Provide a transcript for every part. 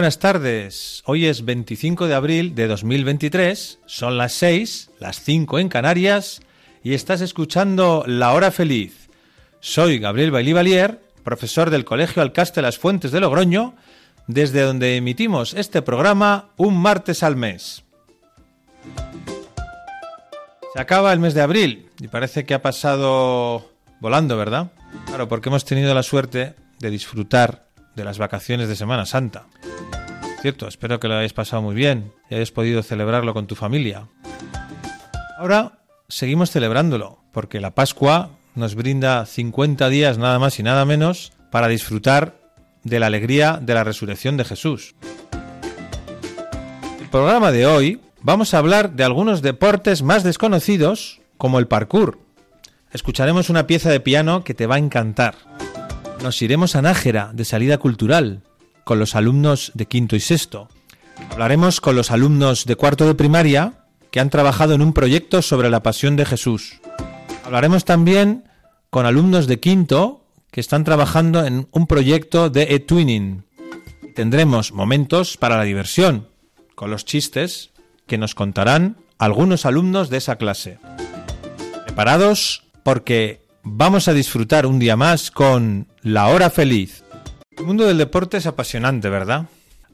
Buenas tardes. Hoy es 25 de abril de 2023. Son las 6, las 5 en Canarias y estás escuchando La Hora Feliz. Soy Gabriel Bailivalier, profesor del Colegio Alcaste Las Fuentes de Logroño, desde donde emitimos este programa un martes al mes. Se acaba el mes de abril y parece que ha pasado volando, ¿verdad? Claro, porque hemos tenido la suerte de disfrutar de las vacaciones de Semana Santa. Cierto, espero que lo hayáis pasado muy bien y hayáis podido celebrarlo con tu familia. Ahora seguimos celebrándolo, porque la Pascua nos brinda 50 días nada más y nada menos para disfrutar de la alegría de la resurrección de Jesús. El programa de hoy vamos a hablar de algunos deportes más desconocidos, como el parkour. Escucharemos una pieza de piano que te va a encantar. Nos iremos a Nájera, de salida cultural, con los alumnos de quinto y sexto. Hablaremos con los alumnos de cuarto de primaria que han trabajado en un proyecto sobre la pasión de Jesús. Hablaremos también con alumnos de quinto que están trabajando en un proyecto de e-twinning. Tendremos momentos para la diversión, con los chistes que nos contarán algunos alumnos de esa clase. ¿Preparados? Porque vamos a disfrutar un día más con La Hora Feliz. El mundo del deporte es apasionante, ¿verdad?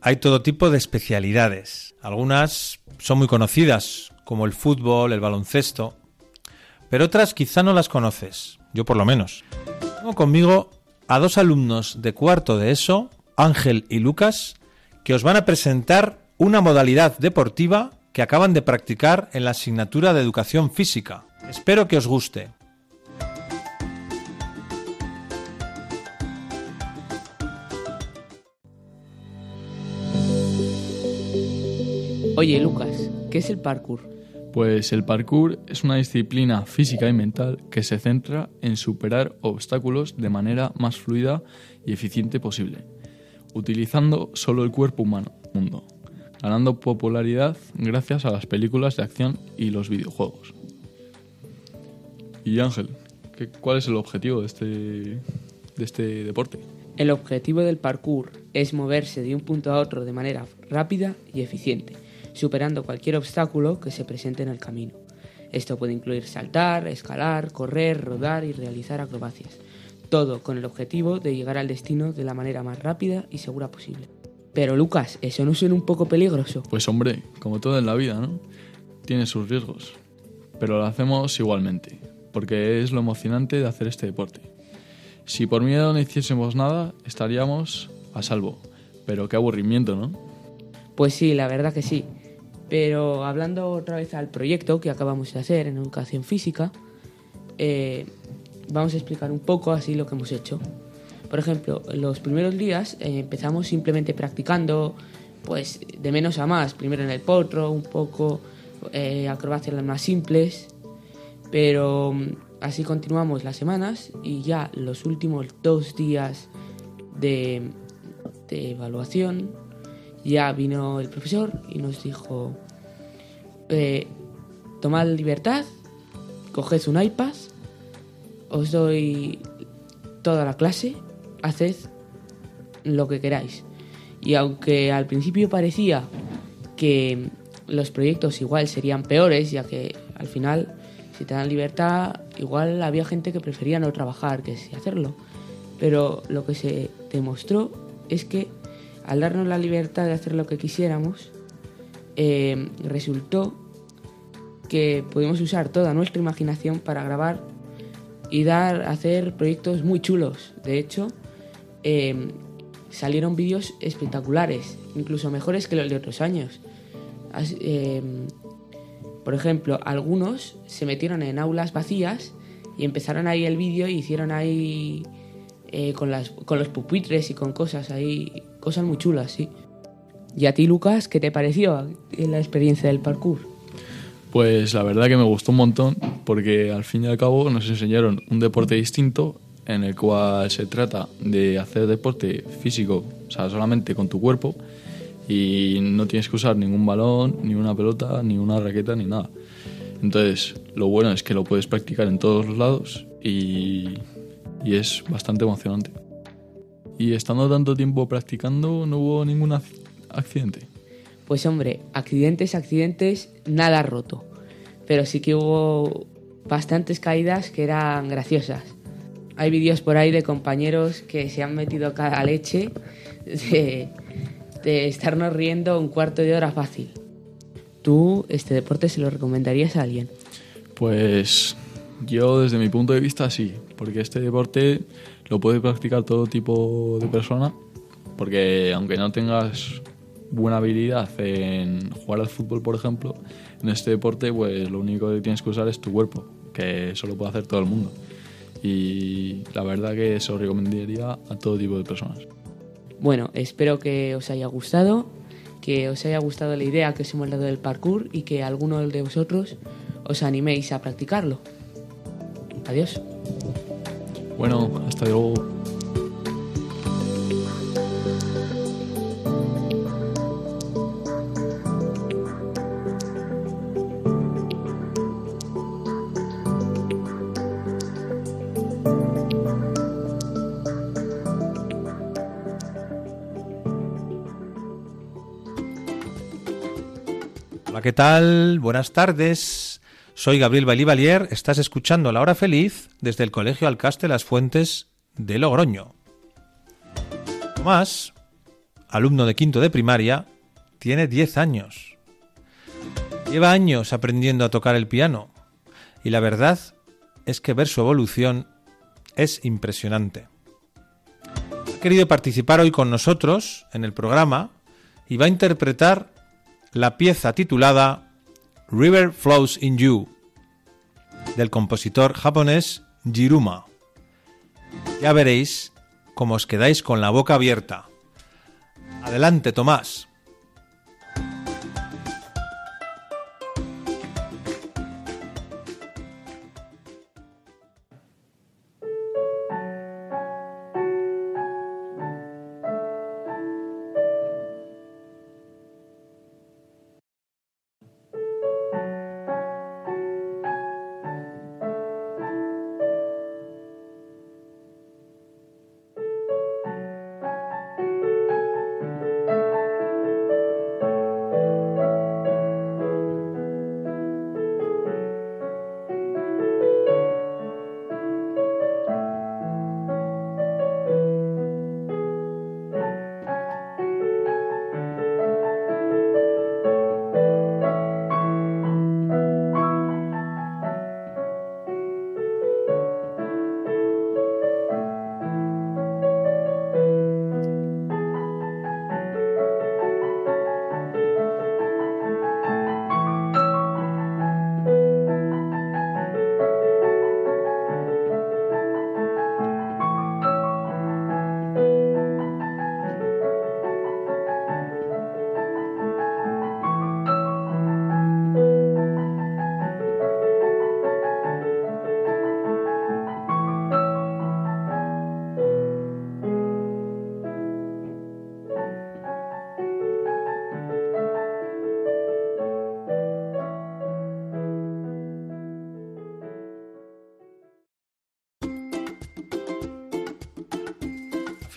Hay todo tipo de especialidades. Algunas son muy conocidas, como el fútbol, el baloncesto, pero otras quizá no las conoces, yo por lo menos. Tengo conmigo a dos alumnos de cuarto de ESO, Ángel y Lucas, que os van a presentar una modalidad deportiva que acaban de practicar en la asignatura de educación física. Espero que os guste. Oye, Lucas, ¿qué es el parkour? Pues el parkour es una disciplina física y mental que se centra en superar obstáculos de manera más fluida y eficiente posible, utilizando solo el cuerpo humano, mundo, ganando popularidad gracias a las películas de acción y los videojuegos. Y Ángel, ¿qué- ¿cuál es el objetivo de este, de este deporte? El objetivo del parkour es moverse de un punto a otro de manera rápida y eficiente, superando cualquier obstáculo que se presente en el camino. Esto puede incluir saltar, escalar, correr, rodar y realizar acrobacias. Todo con el objetivo de llegar al destino de la manera más rápida y segura posible. Pero Lucas, ¿eso no suena un poco peligroso? Pues hombre, como todo en la vida, ¿no? Tiene sus riesgos, pero lo hacemos igualmente, porque es lo emocionante de hacer este deporte. Si por miedo no hiciésemos nada, estaríamos a salvo, pero qué aburrimiento, ¿no? Pues sí, la verdad que sí. Pero hablando otra vez al proyecto que acabamos de hacer en educación física, eh, vamos a explicar un poco así lo que hemos hecho. Por ejemplo, los primeros días eh, empezamos simplemente practicando, pues de menos a más. Primero en el potro, un poco eh, acrobacias más simples, pero mm, así continuamos las semanas y ya los últimos dos días de evaluación ya vino el profesor y nos dijo, eh, tomad libertad, coged un iPad, os doy toda la clase, haced lo que queráis. Y aunque al principio parecía que los proyectos igual serían peores, ya que al final, si te dan libertad, igual había gente que prefería no trabajar que sí hacerlo. Pero lo que se demostró es que al darnos la libertad de hacer lo que quisiéramos, eh, resultó que pudimos usar toda nuestra imaginación para grabar y dar, hacer proyectos muy chulos. De hecho, eh, salieron vídeos espectaculares, incluso mejores que los de otros años. Eh, por ejemplo, algunos se metieron en aulas vacías y empezaron ahí el vídeo y hicieron ahí eh, con, las, con los pupitres y con cosas ahí, cosas muy chulas, sí. ¿Y a ti, Lucas, qué te pareció la experiencia del parkour? Pues la verdad que me gustó un montón porque al fin y al cabo nos enseñaron un deporte distinto en el cual se trata de hacer deporte físico, o sea, solamente con tu cuerpo y no tienes que usar ningún balón, ni una pelota, ni una raqueta, ni nada. Entonces, lo bueno es que lo puedes practicar en todos los lados y, y es bastante emocionante. Y estando tanto tiempo practicando, no hubo ningún ac- accidente. Pues hombre, accidentes, accidentes, nada roto. Pero sí que hubo bastantes caídas que eran graciosas. Hay vídeos por ahí de compañeros que se han metido cada leche de, de estarnos riendo un cuarto de hora fácil. ¿Tú este deporte se lo recomendarías a alguien? Pues yo desde mi punto de vista sí, porque este deporte lo puede practicar todo tipo de persona, porque aunque no tengas buena habilidad en jugar al fútbol, por ejemplo, en este deporte pues lo único que tienes que usar es tu cuerpo, que eso lo puede hacer todo el mundo. Y la verdad que se lo recomendaría a todo tipo de personas. Bueno, espero que os haya gustado, que os haya gustado la idea que os hemos dado del parkour y que alguno de vosotros os animéis a practicarlo. Adiós. Bueno, hasta luego. ¿qué tal? Buenas tardes. Soy Gabriel Bailivalier. Estás escuchando La Hora Feliz desde el Colegio Alcaste Las Fuentes de Logroño. Tomás, alumno de quinto de primaria, tiene 10 años. Lleva años aprendiendo a tocar el piano y la verdad es que ver su evolución es impresionante. Ha querido participar hoy con nosotros en el programa y va a interpretar la pieza titulada River Flows in You del compositor japonés Jiruma. Ya veréis cómo os quedáis con la boca abierta. Adelante, Tomás.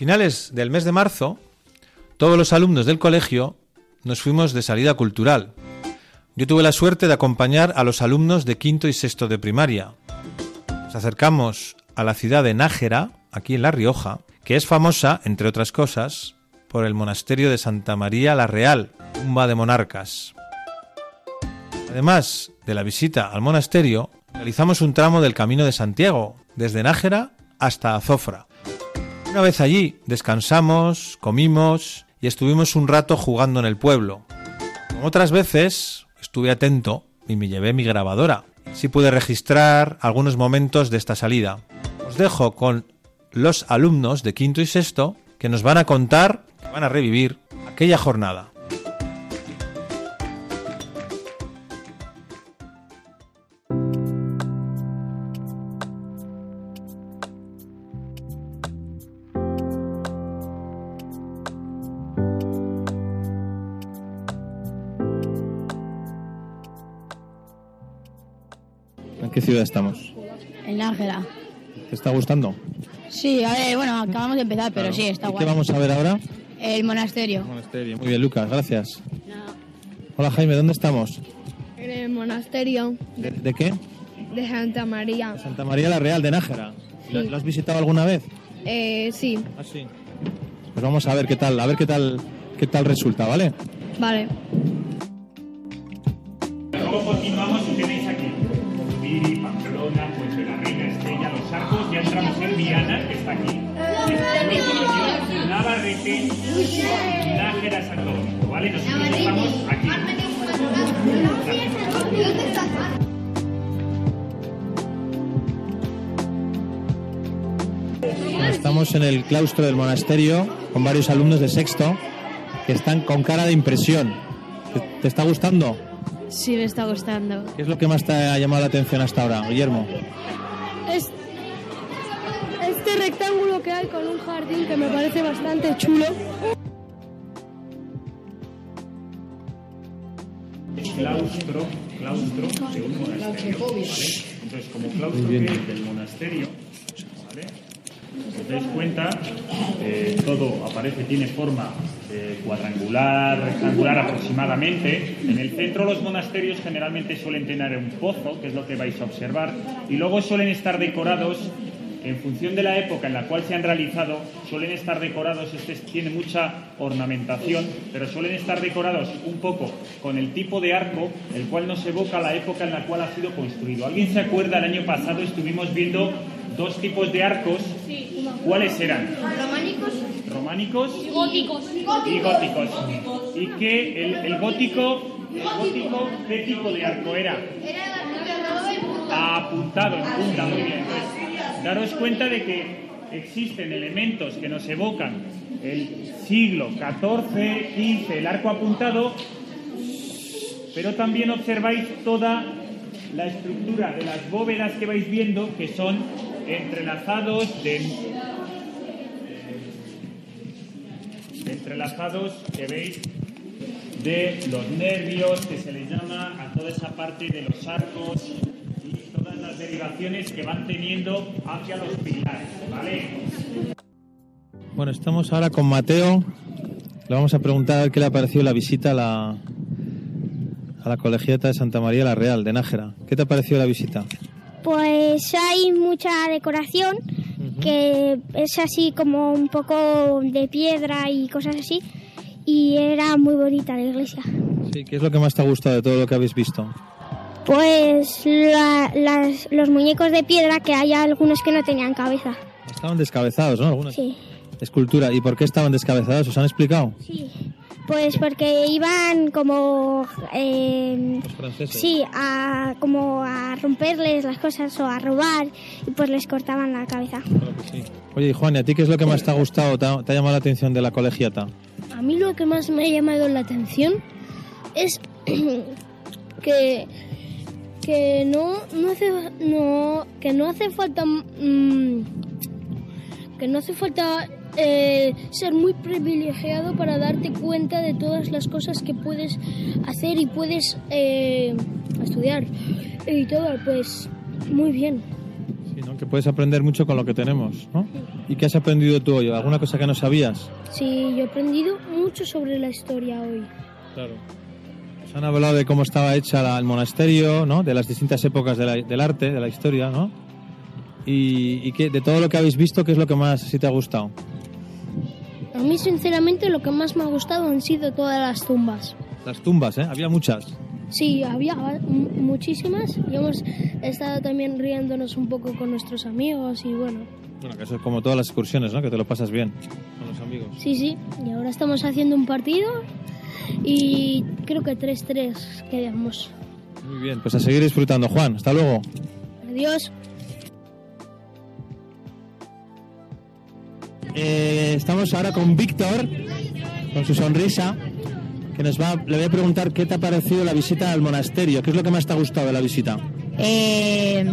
Finales del mes de marzo, todos los alumnos del colegio nos fuimos de salida cultural. Yo tuve la suerte de acompañar a los alumnos de quinto y sexto de primaria. Nos acercamos a la ciudad de Nájera, aquí en La Rioja, que es famosa, entre otras cosas, por el monasterio de Santa María la Real, tumba de monarcas. Además de la visita al monasterio, realizamos un tramo del Camino de Santiago, desde Nájera hasta Azofra. Una vez allí, descansamos, comimos y estuvimos un rato jugando en el pueblo. Como otras veces, estuve atento y me llevé mi grabadora. Sí pude registrar algunos momentos de esta salida. Os dejo con los alumnos de quinto y sexto que nos van a contar, que van a revivir aquella jornada. Ciudad estamos? En Nájera. ¿Te está gustando? Sí, a ver, bueno, acabamos de empezar, pero Claro. sí, está ¿Y guay. ¿Qué vamos a ver ahora? El monasterio. Monasterio. Muy bien, Lucas, gracias. Hola Jaime, ¿dónde estamos? En el monasterio ¿De, de qué? de Santa María. Santa María la Real de Nájera. ¿Lo, lo has visitado alguna vez? Eh, sí, Ah, sí. Pues vamos a ver qué tal, a ver qué tal, qué tal resulta, ¿vale? vale. Luego continuamos Viana, que está aquí. Navarrete, Nájera, ¿vale? Nosotros estamos aquí. Estamos en el claustro del monasterio con varios alumnos de sexto que están con cara de impresión. ¿Te, te está gustando? Sí, me está gustando. ¿Qué es lo que más te ha llamado la atención hasta ahora, Guillermo? Es, este rectángulo que hay con un jardín que me parece bastante chulo. claustro, claustro de un monasterio, ¿vale? Entonces, como claustro que es del monasterio, ¿vale? Si os dais cuenta, eh, todo aparece, tiene forma eh, cuadrangular, rectangular aproximadamente. En el centro los monasterios generalmente suelen tener un pozo, que es lo que vais a observar, y luego suelen estar decorados en función de la época en la cual se han realizado, suelen estar decorados, este tiene mucha ornamentación, pero suelen estar decorados un poco con el tipo de arco, el cual nos evoca la época en la cual ha sido construido. ¿Alguien se acuerda? El año pasado estuvimos viendo dos tipos de arcos. ¿Cuáles eran? Románicos Románicos y góticos. y góticos. ¿Y qué? El, el gótico, el gótico, ¿qué tipo de arco era? apuntado en punta, muy bien. Entonces, daros cuenta de que existen elementos que nos evocan el siglo XIV, XV, el arco apuntado, pero también observáis toda la estructura de las bóvedas que vais viendo que son entrelazados de entrelazados que veis de los nervios que se les llama a toda esa parte de los arcos derivaciones que van teniendo hacia los pilares, ¿vale? Bueno, estamos ahora con Mateo. Le vamos a preguntar a ver qué le ha parecido la visita a la, a la colegiata de Santa María la Real de Nájera. ¿Qué te ha parecido la visita? Pues hay mucha decoración que es así como un poco de piedra y cosas así. Y era muy bonita la iglesia. Sí, ¿qué es lo que más te ha gustado de todo lo que habéis visto? Pues la- las- los muñecos de piedra, que hay algunos que no tenían cabeza. Estaban descabezados, ¿no? Algunas Sí. escultura. ¿Y por qué estaban descabezados? ¿Os han explicado? Sí. Pues porque iban como... eh, Los franceses. sí, a, como a romperles las cosas o a robar y pues les cortaban la cabeza. Claro que sí. Oye, Juan, ¿y a ti qué es lo que más te ha gustado, te ha, te ha llamado la atención de la colegiata? A mí lo que más me ha llamado la atención es que que no no hace no que no hace falta mm, que no hace falta eh, ser muy privilegiado para darte cuenta de todas las cosas que puedes hacer y puedes eh, estudiar y todo pues muy bien Sí, ¿no? Que puedes aprender mucho con lo que tenemos, ¿no? ¿Y qué has aprendido tú hoy? ¿Alguna cosa que no sabías? sí yo he aprendido mucho sobre la historia hoy Claro. Nos han hablado de cómo estaba hecha la- el monasterio, ¿no? De las distintas épocas de la- del arte, de la historia, ¿no? Y, y que, de todo lo que habéis visto, ¿qué es lo que más sí te ha gustado? a mí sinceramente lo que más me ha gustado han sido todas las tumbas Las tumbas, ¿eh? Había muchas. Sí, había mu- muchísimas y hemos estado también riéndonos un poco con nuestros amigos y bueno, Bueno, que eso es como todas las excursiones, ¿no? Que te lo pasas bien con los amigos. sí, sí, y ahora estamos haciendo un partido y creo que 3-3 quedamos. Muy bien, pues a seguir disfrutando. Juan, hasta luego. Adiós. Eh, estamos ahora con Víctor, con su sonrisa, que nos va, le voy a preguntar qué te ha parecido la visita al monasterio, qué es lo que más te ha gustado de la visita. Eh,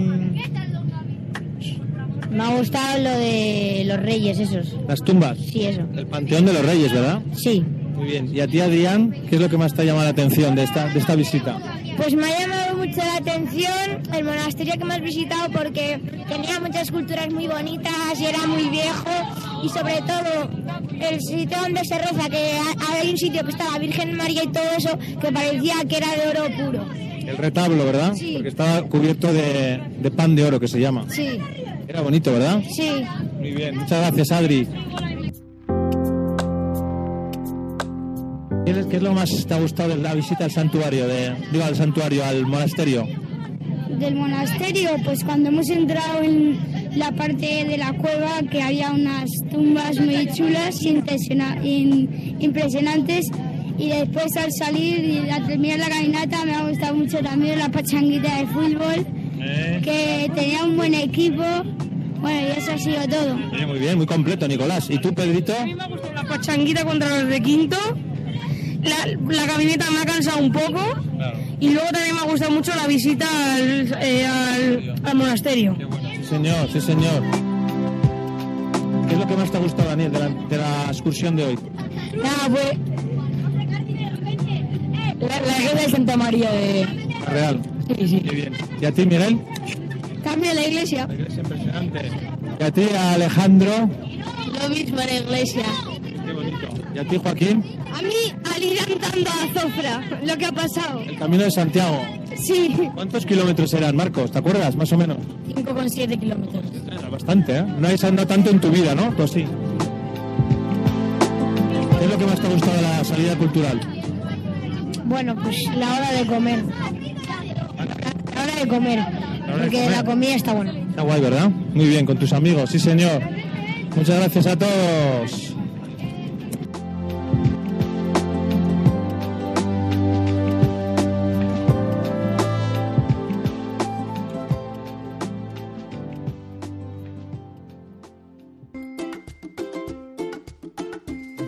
me ha gustado lo de los reyes esos. Las tumbas, Sí, eso. el panteón de los reyes, ¿verdad? Sí. Muy bien. Y a ti, Adrián, ¿qué es lo que más te ha llamado la atención de esta, de esta visita? Pues me ha llamado mucho la atención el monasterio que hemos visitado porque tenía muchas esculturas muy bonitas y era muy viejo y sobre todo el sitio donde se reza, que ha- hay un sitio que está la Virgen María y todo eso que parecía que era de oro puro. El retablo, ¿verdad? Sí. Porque estaba cubierto de, de pan de oro, que se llama. Sí, Era bonito, ¿verdad? sí. Muy bien, muchas gracias, Adri. ¿Qué es- ¿Qué es lo más te ha gustado de la visita al santuario, de, digo, al santuario, al monasterio? Del monasterio, pues cuando hemos entrado en la parte de la cueva, que había unas tumbas muy chulas y impresiona- in- impresionantes. Y después al salir y al terminar la caminata me ha gustado mucho también la pachanguita de fútbol, que tenía un buen equipo. Bueno, y eso ha sido todo. Oye, muy bien, muy completo, Nicolás. ¿Y tú, Pedrito? La pachanguita contra los de quinto. La, la camioneta me ha cansado un poco. Y luego también me ha gustado mucho la visita al, eh, al, al monasterio. Sí, señor, sí, señor. ¿Qué es lo que más te ha gustado, Daniel, de la, de la excursión de hoy? Nada, pues. La, la iglesia de Santa María de. La Real. Sí, sí. Qué bien. ¿Y a ti, Miguel? Cambio la iglesia. La iglesia impresionante. ¿Y a ti, Alejandro? Lo mismo la iglesia. Qué bonito. ¿Y a ti, Joaquín? A mí, al ir andando a Zofra, lo que ha pasado. El Camino de Santiago. Sí, ¿Cuántos kilómetros eran, Marcos? ¿Te acuerdas, más o menos? 5,7 kilómetros. Era bastante, ¿eh? No has andado tanto en tu vida, ¿no? Pues sí. ¿Qué es lo que más te ha gustado de la salida cultural? Bueno, pues la hora de comer. La hora de comer. de Porque comer. la comida está buena. Está guay, ¿verdad? Muy bien, con tus amigos, sí señor. Muchas gracias a todos.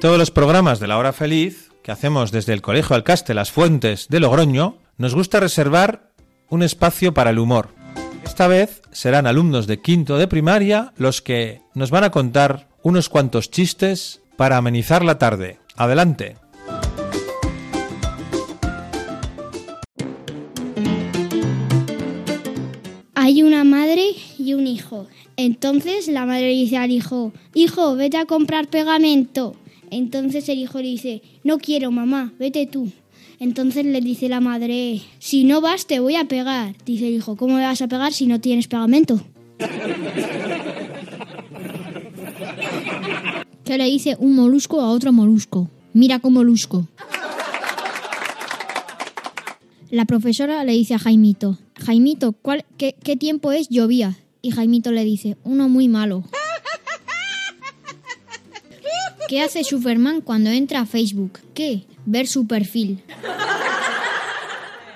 Todos los programas de la hora feliz que hacemos desde el Colegio Alcaste Las Fuentes de Logroño, nos gusta reservar un espacio para el humor. Esta vez serán alumnos de quinto de primaria los que nos van a contar unos cuantos chistes para amenizar la tarde. Adelante. Hay una madre y un hijo. Entonces la madre dice al hijo, hijo, vete a comprar pegamento. Entonces el hijo le dice, no quiero, mamá, vete tú. Entonces le dice la madre, si no vas te voy a pegar. Dice el hijo, ¿cómo me vas a pegar si no tienes pegamento? ¿Qué le dice un molusco a otro molusco? Mira con molusco. La profesora le dice a Jaimito, Jaimito, ¿cuál, qué, qué tiempo es? Llovía. Y Jaimito le dice, uno muy malo. ¿Qué hace Superman cuando entra a Facebook? ¿Qué? Ver su perfil.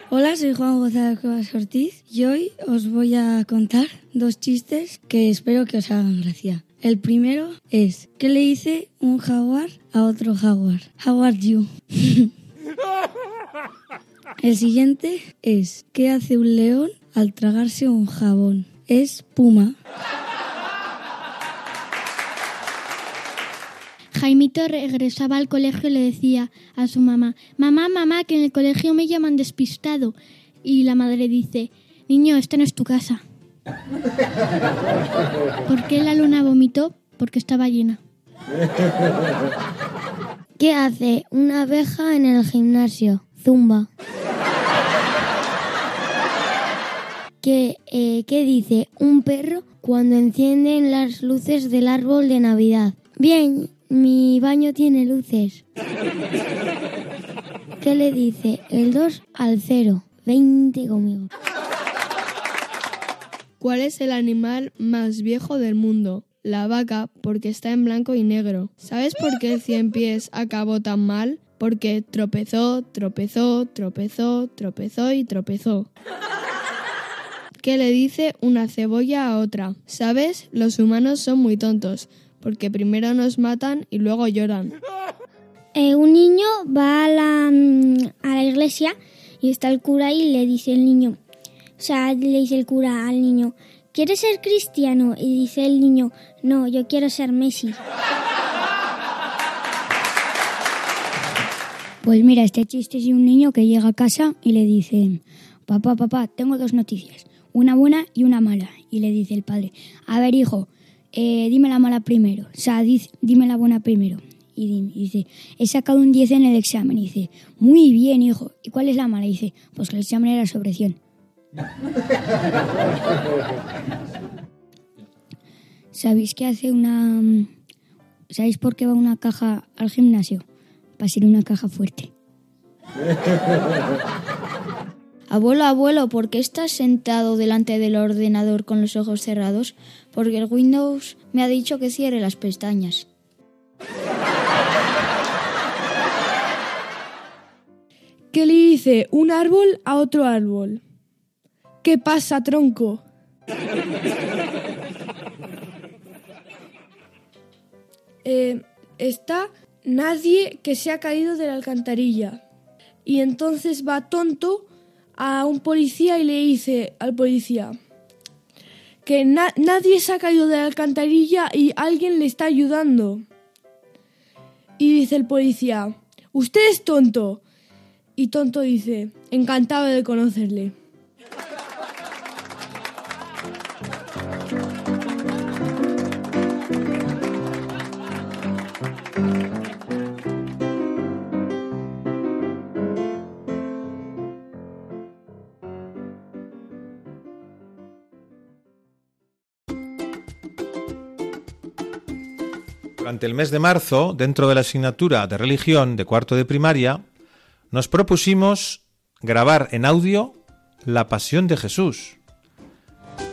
Hola, soy Juan González Cuevas Ortiz y hoy os voy a contar dos chistes que espero que os hagan gracia. El primero es, ¿qué le dice un jaguar a otro jaguar? How are you? El siguiente es, ¿qué hace un león al tragarse un jabón? Es puma. Jaimito regresaba al colegio y le decía a su mamá, mamá, mamá, que en el colegio me llaman despistado. Y la madre dice, niño, esta no es tu casa. ¿Por qué la luna vomitó? Porque estaba llena. ¿Qué hace una abeja en el gimnasio? Zumba. ¿Qué, eh, ¿Qué dice un perro cuando encienden las luces del árbol de Navidad? Bien, mi baño tiene luces. ¿Qué le dice el 2 al 0? 20 conmigo. ¿Cuál es el animal más viejo del mundo? La vaca, porque está en blanco y negro. ¿Sabes por qué el cien pies acabó tan mal? Porque tropezó, tropezó, tropezó, tropezó y tropezó. ¿Qué le dice una cebolla a otra? ¿Sabes? Los humanos son muy tontos, porque primero nos matan y luego lloran. Eh, un niño va a la, mm, a la iglesia y está el cura y le dice el niño, o sea, le dice el cura al niño, ¿quieres ser cristiano? Y dice el niño, no, yo quiero ser Messi. Pues mira, este chiste es de un niño que llega a casa y le dice, papá, papá, tengo dos noticias, una buena y una mala. Y le dice el padre, a ver hijo, eh, dime la mala primero, o sea, dime la buena primero. Y di- y dice, he sacado un 10 en el examen. Y dice, muy bien, hijo. ¿Y cuál es la mala? Y dice, pues el examen era sobre 100. ¿Sabéis qué hace una... ¿Sabéis por qué va una caja al gimnasio? Para ser una caja fuerte. Abuelo, abuelo, ¿por qué estás sentado delante del ordenador con los ojos cerrados? Porque el Windows me ha dicho que cierre las pestañas. ¿Qué le dice un árbol a otro árbol? ¿Qué pasa, tronco? Eh, está nadie que se ha caído de la alcantarilla. Y entonces va tonto a un policía y le dice al policía que na- nadie se ha caído de la alcantarilla y alguien le está ayudando. Y dice el policía, usted es tonto. Y tonto dice, encantado de conocerle. Durante el mes de marzo, dentro de la asignatura de religión de cuarto de primaria, nos propusimos grabar en audio la pasión de Jesús.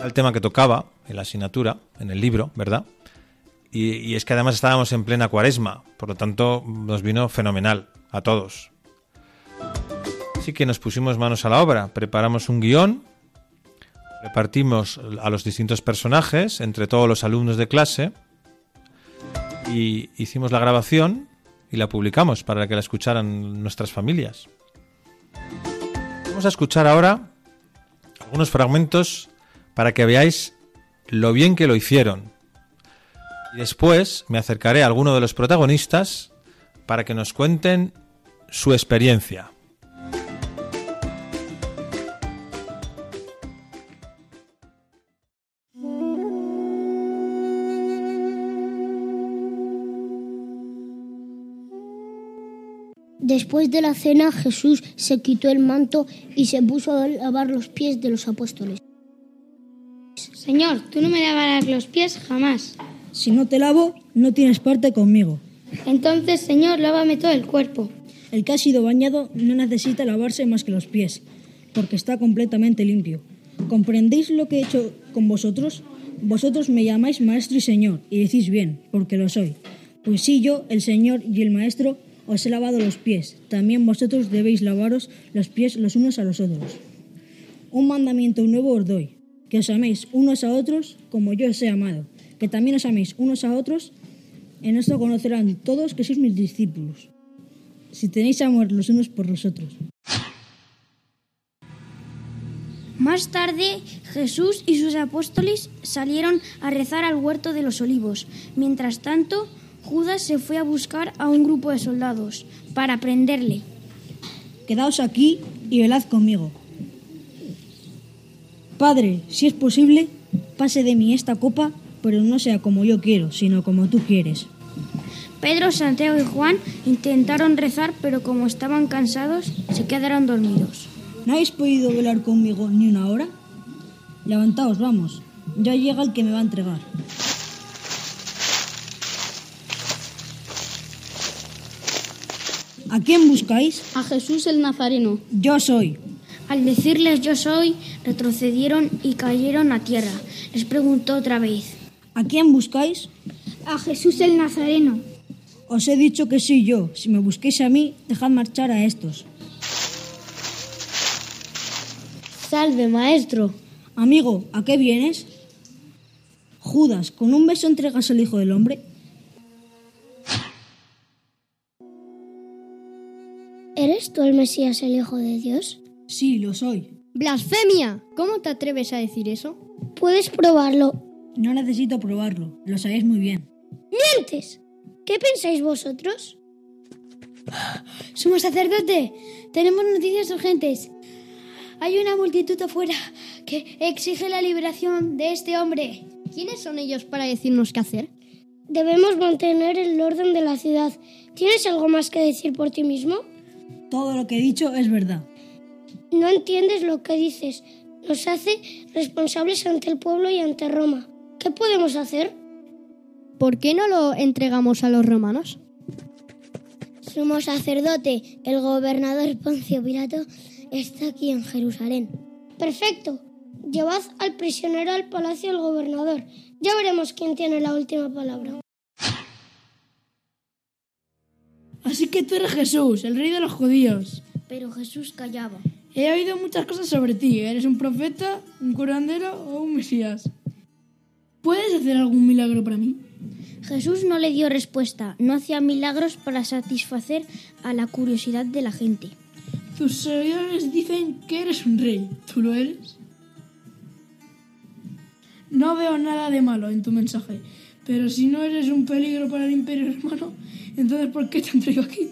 El tema que tocaba en la asignatura, en el libro, ¿verdad? Y, y es que además estábamos en plena cuaresma, por lo tanto nos vino fenomenal a todos. Así que nos pusimos manos a la obra, preparamos un guion, repartimos a los distintos personajes entre todos los alumnos de clase y hicimos la grabación y la publicamos para que la escucharan nuestras familias. Vamos a escuchar ahora algunos fragmentos para que veáis lo bien que lo hicieron. Y después me acercaré a alguno de los protagonistas para que nos cuenten su experiencia. Después de la cena, Jesús se quitó el manto y se puso a lavar los pies de los apóstoles. Señor, tú no me lavarás los pies jamás. Si no te lavo, no tienes parte conmigo. Entonces, Señor, lávame todo el cuerpo. El que ha sido bañado no necesita lavarse más que los pies, porque está completamente limpio. ¿Comprendéis lo que he hecho con vosotros? Vosotros me llamáis maestro y señor, y decís bien, porque lo soy. Pues sí, yo, el señor y el maestro, os he lavado los pies. También vosotros debéis lavaros los pies los unos a los otros. Un mandamiento nuevo os doy, que os améis unos a otros como yo os he amado, que también os améis unos a otros. En esto conocerán todos que sois mis discípulos, si tenéis amor los unos por los otros. Más tarde, Jesús y sus apóstoles salieron a rezar al huerto de los olivos. Mientras tanto, Judas se fue a buscar a un grupo de soldados para prenderle. Quedaos aquí y velad conmigo. Padre, si es posible, pase de mí esta copa, pero no sea como yo quiero, sino como tú quieres. Pedro, Santiago y Juan intentaron rezar, pero como estaban cansados, se quedaron dormidos. ¿No habéis podido velar conmigo ni una hora? Levantaos, vamos. Ya llega el que me va a entregar. ¿A quién buscáis? A Jesús el Nazareno. Yo soy. Al decirles yo soy, retrocedieron y cayeron a tierra. Les preguntó otra vez. ¿A quién buscáis? A Jesús el Nazareno. Os he dicho que soy yo. Si me busquéis a mí, dejad marchar a estos. Salve, maestro. Amigo, ¿a qué vienes? Judas, ¿con un beso entregas al Hijo del Hombre? ¿Eres tú el Mesías, el Hijo de Dios? Sí, lo soy. ¡Blasfemia! ¿Cómo te atreves a decir eso? Puedes probarlo. No necesito probarlo, lo sabéis muy bien. ¡Mientes! ¿Qué pensáis vosotros? Sumo sacerdote, tenemos noticias urgentes. Hay una multitud afuera que exige la liberación de este hombre. ¿Quiénes son ellos para decirnos qué hacer? Debemos mantener el orden de la ciudad. ¿Tienes algo más que decir por ti mismo? Todo lo que he dicho es verdad. No entiendes lo que dices. Nos hace responsables ante el pueblo y ante Roma. ¿Qué podemos hacer? ¿Por qué no lo entregamos a los romanos? Sumo sacerdote, el gobernador Poncio Pilato está aquí en Jerusalén. Perfecto. Llevad al prisionero al palacio del gobernador. Ya veremos quién tiene la última palabra. Así que tú eres Jesús, el rey de los judíos. Pero Jesús callaba. He oído muchas cosas sobre ti. ¿Eres un profeta, un curandero o un mesías? ¿Puedes hacer algún milagro para mí? Jesús no le dio respuesta. No hacía milagros para satisfacer a la curiosidad de la gente. Tus seguidores dicen que eres un rey. ¿Tú lo eres? No veo nada de malo en tu mensaje, pero si no eres un peligro para el imperio romano, entonces ¿por qué te han traído aquí?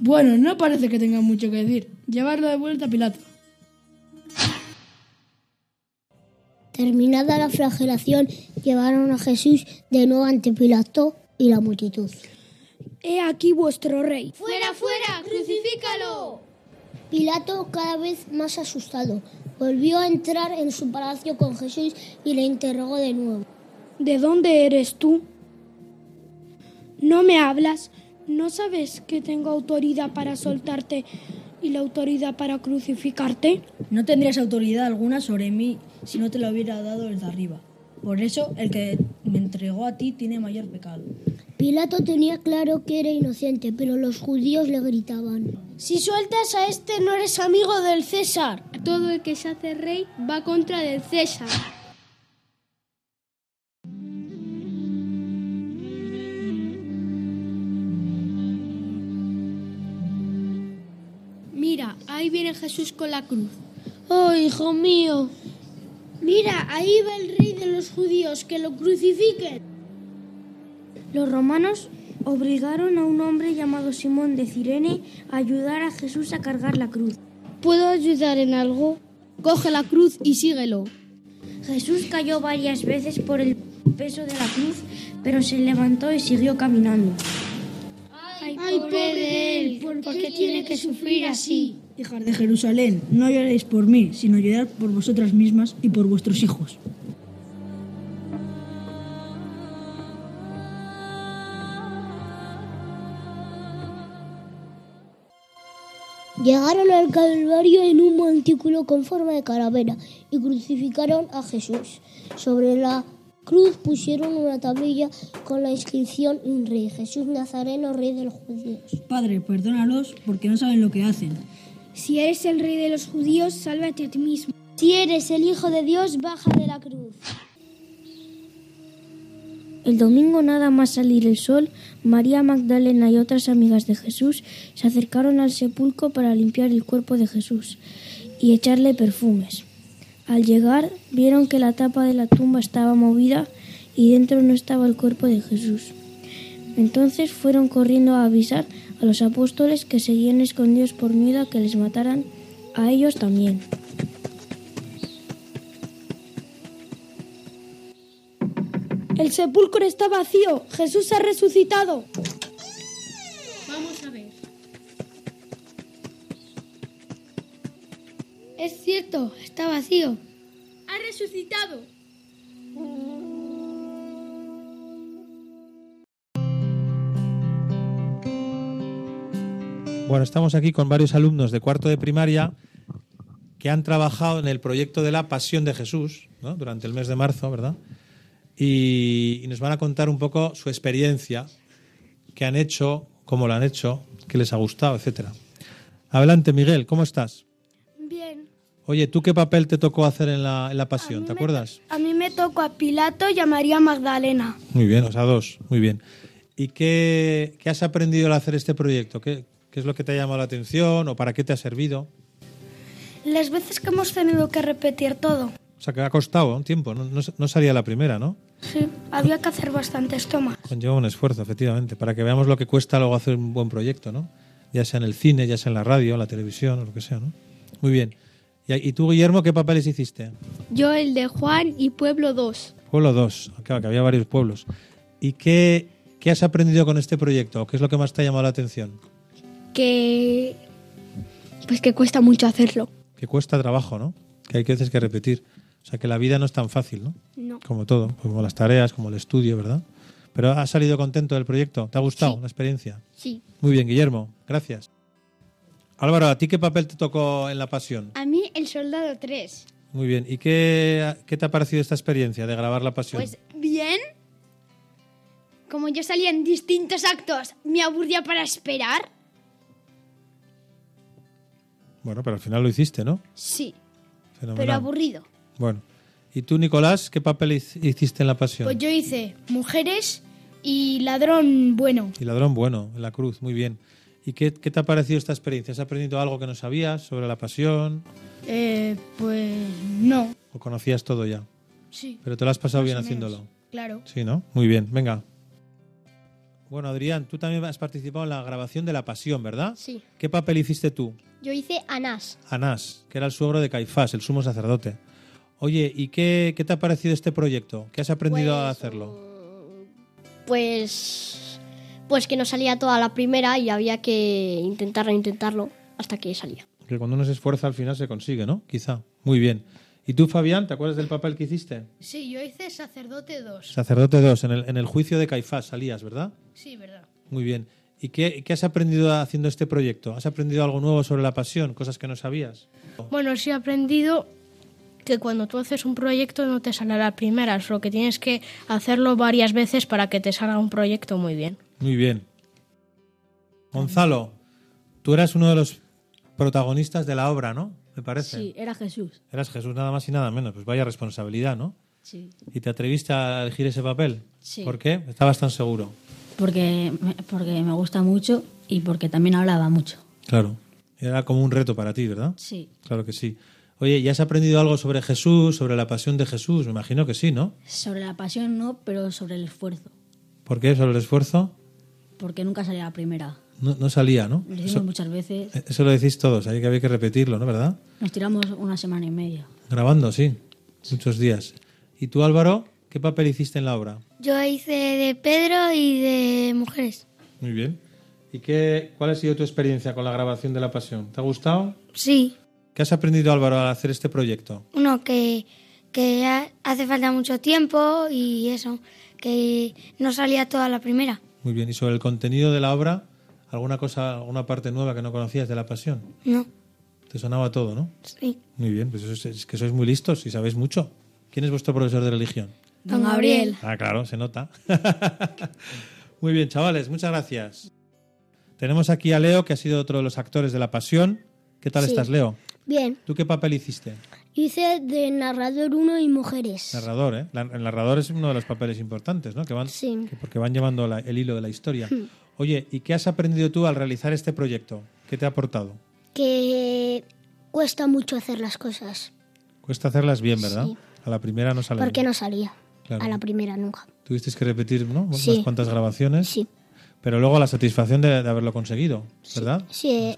Bueno, no parece que tenga mucho que decir. Llevarlo de vuelta a Pilato. Terminada la flagelación, llevaron a Jesús de nuevo ante Pilato y la multitud. He aquí vuestro rey. ¡Fuera, fuera! ¡Crucifícalo! Pilato, cada vez más asustado, volvió a entrar en su palacio con Jesús y le interrogó de nuevo. ¿De dónde eres tú? ¿No me hablas? ¿No sabes que tengo autoridad para soltarte y la autoridad para crucificarte? No tendrías autoridad alguna sobre mí si no te lo hubiera dado desde arriba. Por eso el que me entregó a ti tiene mayor pecado. Pilato tenía claro que era inocente, pero los judíos le gritaban. Si sueltas a este no eres amigo del César. Todo el que se hace rey va contra del César. Ahí viene Jesús con la cruz. Oh, hijo mío. Mira, ahí va el rey de los judíos, que lo crucifiquen. Los romanos obligaron a un hombre llamado Simón de Cirene a ayudar a Jesús a cargar la cruz. ¿Puedo ayudar en algo? Coge la cruz y síguelo. Jesús cayó varias veces por el peso de la cruz, pero se levantó y siguió caminando. Ay, pobre de él, ¿por qué tiene que sufrir así? Hijas de Jerusalén, no lloréis por mí, sino llorad por vosotras mismas y por vuestros hijos. Llegaron al Calvario en un montículo con forma de calavera y crucificaron a Jesús. Sobre la cruz pusieron una tablilla con la inscripción rey, Jesús Nazareno, rey de los judíos. Padre, perdónalos porque no saben lo que hacen. Si eres el rey de los judíos, sálvate a ti mismo. Si eres el Hijo de Dios, baja de la cruz. El domingo nada más salir el sol, María Magdalena y otras amigas de Jesús se acercaron al sepulcro para limpiar el cuerpo de Jesús y echarle perfumes. Al llegar vieron que la tapa de la tumba estaba movida y dentro no estaba el cuerpo de Jesús. Entonces fueron corriendo a avisar a los apóstoles que seguían escondidos por miedo a que les mataran a ellos también. El sepulcro está vacío. Jesús ha resucitado. Vamos a ver. Es cierto, está vacío. Ha resucitado. Bueno, estamos aquí con varios alumnos de cuarto de primaria que han trabajado en el proyecto de la Pasión de Jesús ¿no? durante el mes de marzo, ¿verdad? Y, y nos van a contar un poco su experiencia, qué han hecho, cómo lo han hecho, qué les ha gustado, etcétera. Adelante, Miguel, ¿cómo estás? Bien. Oye, ¿tú qué papel te tocó hacer en la, en la Pasión? ¿Te acuerdas? A mí me tocó a Pilato y a María Magdalena. Muy bien, o sea, dos, muy bien. ¿Y qué, qué has aprendido al hacer este proyecto? ¿Qué, ¿Qué es lo que te ha llamado la atención o para qué te ha servido? Las veces que hemos tenido que repetir todo. sea, que ha costado un tiempo, no, no, no salía la primera, ¿no? Sí, había que hacer bastantes tomas. Conlleva un esfuerzo, efectivamente, para que veamos lo que cuesta luego hacer un buen proyecto, ¿no? Ya sea en el cine, ya sea en la radio, en la televisión, o lo que sea, ¿no? Muy bien. ¿Y, y tú, Guillermo, qué papeles hiciste? Yo el de Juan y Pueblo 2. Pueblo 2, claro, que había varios pueblos. ¿Y qué, qué has aprendido con este proyecto? ¿Qué es lo que más te ha llamado la atención? Que... Pues que cuesta mucho hacerlo. Que cuesta trabajo, ¿no? Que hay veces que repetir. O sea, que la vida no es tan fácil, ¿no? No. Como todo, como las tareas, como el estudio, ¿verdad? Pero has salido contento del proyecto. ¿Te ha gustado la experiencia? Sí. Muy bien, Guillermo. Gracias. Álvaro, ¿a ti qué papel te tocó en La Pasión? A mí el Soldado 3. Muy bien. ¿Y qué, qué te ha parecido esta experiencia de grabar La Pasión? Pues bien. Como yo salía en distintos actos, me aburría para esperar. Bueno, pero al final lo hiciste, ¿no? Sí. Fenomenal. Pero aburrido. Bueno. ¿Y tú, Nicolás, qué papel hic- hiciste en La Pasión? Pues yo hice mujeres y ladrón bueno. Y ladrón bueno, en la cruz, muy bien. ¿Y qué, qué te ha parecido esta experiencia? ¿Has aprendido algo que no sabías sobre la pasión? Eh, pues no. ¿O conocías todo ya? Sí. Pero te lo has pasado bien haciéndolo. Claro. Sí, ¿no? Muy bien, venga. Bueno, Adrián, tú también has participado en la grabación de La Pasión, ¿verdad? Sí. ¿Qué papel hiciste tú? Yo hice Anás. Anás, que era el suegro de Caifás, el sumo sacerdote. Oye, ¿y qué, qué te ha parecido este proyecto? ¿Qué has aprendido a hacerlo? Pues, pues que no salía toda la primera y había que intentarlo, intentarlo hasta que salía. Que cuando uno se esfuerza al final se consigue, ¿no? Quizá. Muy bien. ¿Y tú, Fabián, te acuerdas del papel que hiciste? Sí, yo hice Sacerdote 2. Sacerdote 2, en el, en el juicio de Caifás salías, ¿verdad? Sí, verdad. Muy bien. ¿Y qué, qué has aprendido haciendo este proyecto? ¿Has aprendido algo nuevo sobre la pasión? Cosas que no sabías. Bueno, sí he aprendido que cuando tú haces un proyecto no te sale a la primera, solo que tienes que hacerlo varias veces para que te salga un proyecto muy bien. Muy bien. Gonzalo, tú eras uno de los protagonistas de la obra, ¿no? Me parece. Sí, era Jesús. Eras Jesús nada más y nada menos. Pues vaya responsabilidad, ¿no? Sí. ¿Y te atreviste a elegir ese papel? Sí. ¿Por qué? Estabas tan seguro. Porque me, porque me gusta mucho y porque también hablaba mucho. Claro. Era como un reto para ti, ¿verdad? Sí. Claro que sí. Oye, ¿y has aprendido algo sobre Jesús, sobre la pasión de Jesús? Me imagino que sí, ¿no? Sobre la pasión no, pero sobre el esfuerzo. ¿Por qué? ¿Sobre el esfuerzo? Porque nunca salía la primera. No, no salía, ¿no? Lo hicimos Eso, muchas veces. eso lo decís todos, hay que había que repetirlo, ¿no? ¿Verdad? Nos tiramos una semana y media. Grabando, sí. Muchos días. ¿Y tú, Álvaro, qué papel hiciste en la obra? Yo hice de Pedro y de mujeres. Muy bien. ¿Y qué, cuál ha sido tu experiencia con la grabación de La Pasión? ¿Te ha gustado? Sí, ¿Qué has aprendido, Álvaro, al hacer este proyecto? uno que, que ha- hace falta mucho tiempo y eso, que no salía toda la primera. Muy bien. ¿Y sobre el contenido de la obra, alguna cosa, alguna parte nueva que no conocías de La Pasión? No, Te sonaba todo, ¿no? sí. Muy bien, pues eso es, es que sois muy listos y sabéis mucho. ¿Quién es vuestro profesor de religión? Don Gabriel. Ah, claro, se nota. Muy bien, chavales, muchas gracias. Tenemos aquí a Leo, que ha sido otro de los actores de La Pasión. ¿Qué tal Sí. estás, Leo? Bien, ¿Tú qué papel hiciste? hice de narrador uno y mujeres. Narrador, ¿eh? La- el narrador es uno de los papeles importantes, ¿no? Que van, Sí. que- porque van llevando la- el hilo de la historia. Hmm. Oye, ¿y qué has aprendido tú al realizar este proyecto? ¿Qué te ha aportado? Que cuesta mucho hacer las cosas, Cuesta hacerlas bien, ¿verdad? Sí. A la primera no sale porque bien. no salía Claro. a la primera nunca. Tuvisteis que repetir, ¿no? Sí. Unas cuantas grabaciones. Sí. Pero luego la satisfacción de, de haberlo conseguido, ¿verdad? Sí,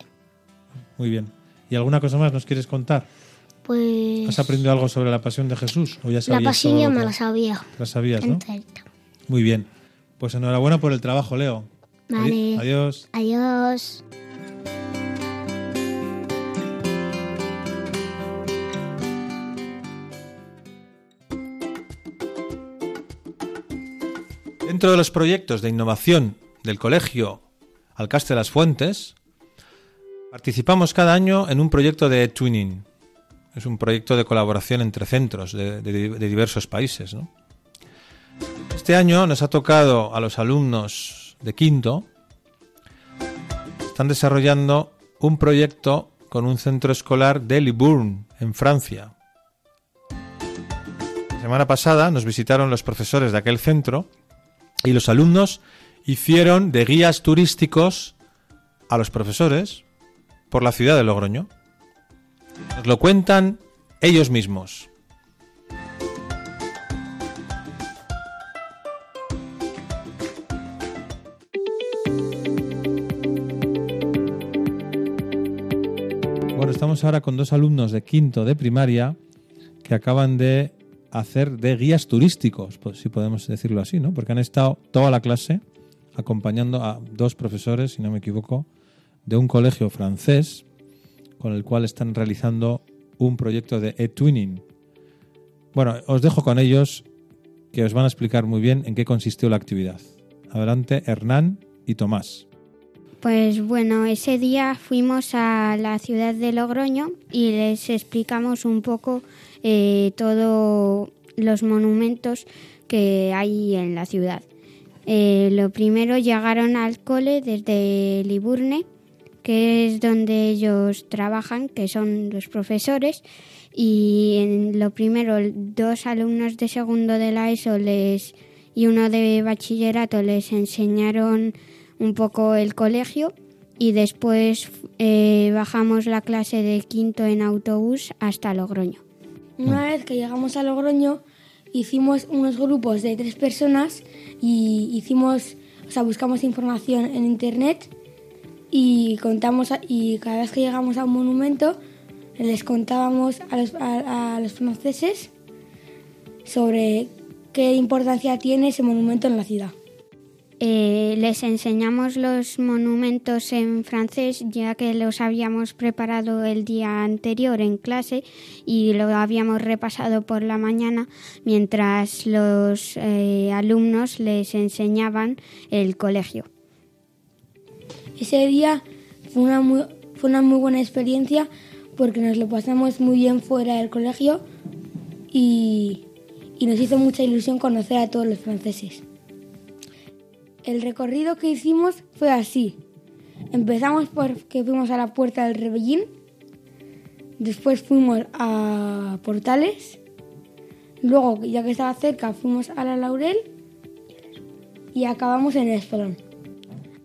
Muy bien. ¿Y alguna cosa más nos quieres contar? pues ¿Has aprendido algo sobre la pasión de Jesús? ¿O ya la pasión ya me la sabía. La sabías, ¿no? Muy bien. Pues enhorabuena por el trabajo, Leo. Vale. Adiós. Adiós. Dentro de los proyectos de innovación del Colegio Alcaste de las Fuentes, participamos cada año en un proyecto de twinning. Es un proyecto de colaboración entre centros de, de- de diversos países. ¿no? Este año nos ha tocado a los alumnos de quinto. Están desarrollando un proyecto con un centro escolar de Libourne, en Francia. La semana pasada nos visitaron los profesores de aquel centro y los alumnos hicieron de guías turísticos a los profesores por la ciudad de Logroño. Nos lo cuentan ellos mismos. Ahora con dos alumnos de quinto de primaria que acaban de hacer de guías turísticos, pues, si podemos decirlo así, ¿no? Porque han estado toda la clase acompañando a dos profesores, si no me equivoco, de un colegio francés con el cual están realizando un proyecto de e-twinning. Bueno, os dejo con ellos que os van a explicar muy bien en qué consistió la actividad. Adelante, Hernán y Tomás. Pues bueno, ese día fuimos a la ciudad de Logroño y les explicamos un poco eh, todos los monumentos que hay en la ciudad. Eh, lo primero llegaron al cole desde Liburne, que es donde ellos trabajan, que son los profesores, y en lo primero dos alumnos de segundo de la ESO les, y uno de bachillerato les enseñaron un poco el colegio y después eh, bajamos la clase de quinto en autobús hasta Logroño. Una vez que llegamos a Logroño, hicimos unos grupos de tres personas y hicimos, o sea, buscamos información en internet y contamos y cada vez que llegamos a un monumento les contábamos a los, a los franceses sobre qué importancia tiene ese monumento en la ciudad. Eh, les enseñamos los monumentos en francés ya que los habíamos preparado el día anterior en clase y lo habíamos repasado por la mañana mientras los eh, alumnos les enseñaban el colegio. Ese día fue una, muy, buena experiencia porque nos lo pasamos muy bien fuera del colegio y nos hizo mucha ilusión conocer a todos los franceses. El recorrido que hicimos fue así. Empezamos porque fuimos a la puerta del Rebellín, después fuimos a Portales, luego ya que estaba cerca fuimos a la Laurel y acabamos en Espolón.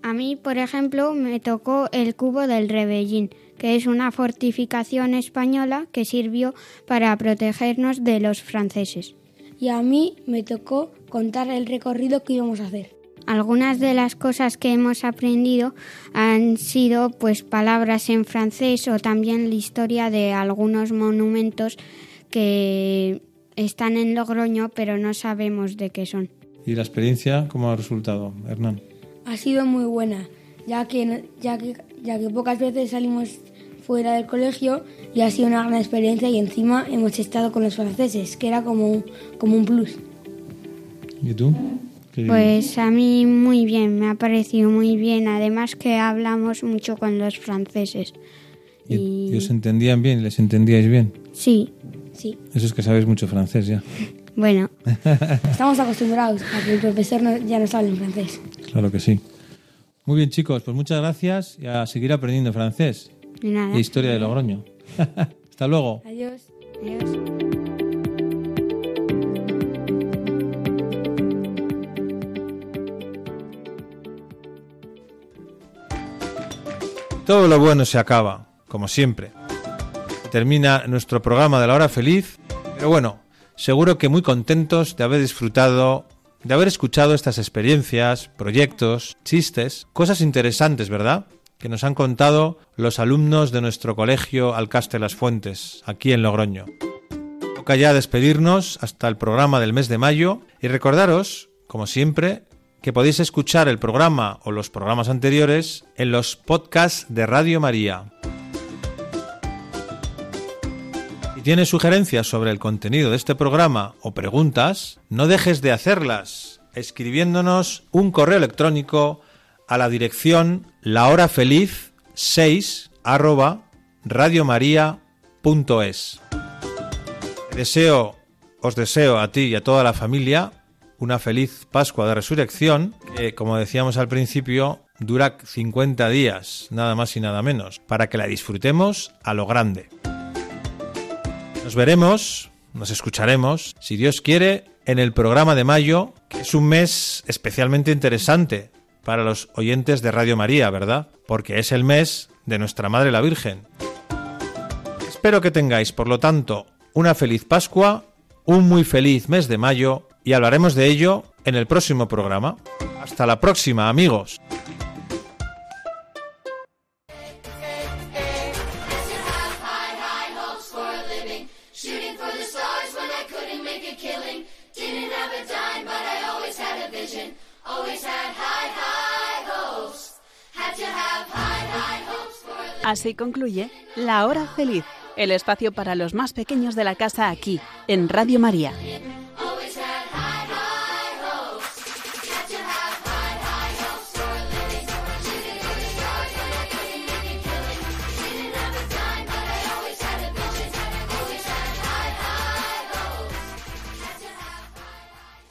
A mí, por ejemplo, me tocó el cubo del Rebellín, que es una fortificación española que sirvió para protegernos de los franceses. Y a mí me tocó contar el recorrido que íbamos a hacer. Algunas de las cosas que hemos aprendido han sido pues palabras en francés o también la historia de algunos monumentos que están en Logroño pero no sabemos de qué son. ¿Y la experiencia cómo ha resultado, Hernán? Ha sido muy buena, ya que, ya que, ya que pocas veces salimos fuera del colegio y ha sido una gran experiencia y encima hemos estado con los franceses, que era como, como un plus. ¿Y tú? Pues a mí muy bien, me ha parecido muy bien. Además que hablamos mucho con los franceses. ¿Y, os entendían bien? ¿Les entendíais bien? Sí. Sí. Eso es que sabéis mucho francés ya. Bueno. Estamos acostumbrados a que el profesor ya nos hable en francés. Claro que sí. Muy bien, chicos, pues muchas gracias y a seguir aprendiendo francés. De nada. Y historia de Logroño. Hasta luego. Adiós. Adiós. Todo lo bueno se acaba, como siempre. Termina nuestro programa de la hora feliz, pero bueno, seguro que muy contentos de haber disfrutado, de haber escuchado estas experiencias, proyectos, chistes, cosas interesantes, ¿verdad? Que nos han contado los alumnos de nuestro colegio Alcaste Las Fuentes, aquí en Logroño. Toca ya despedirnos hasta el programa del mes de mayo y recordaros, como siempre, que podéis escuchar el programa o los programas anteriores en los podcasts de Radio María. Si tienes sugerencias sobre el contenido de este programa o preguntas, no dejes de hacerlas escribiéndonos un correo electrónico a la dirección lahorafeliz6 arroba. Deseo, os deseo a ti y a toda la familia una feliz Pascua de Resurrección, que como decíamos al principio, dura 50 días, nada más y nada menos, para que la disfrutemos a lo grande. Nos veremos, nos escucharemos, si Dios quiere, en el programa de mayo, que es un mes especialmente interesante para los oyentes de Radio María, ¿verdad? Porque es el mes de nuestra Madre la Virgen. Espero que tengáis, por lo tanto, una feliz Pascua, un muy feliz mes de mayo y hablaremos de ello en el próximo programa. Hasta la próxima, amigos. Así concluye La Hora Feliz, el espacio para los más pequeños de la casa aquí, en Radio María.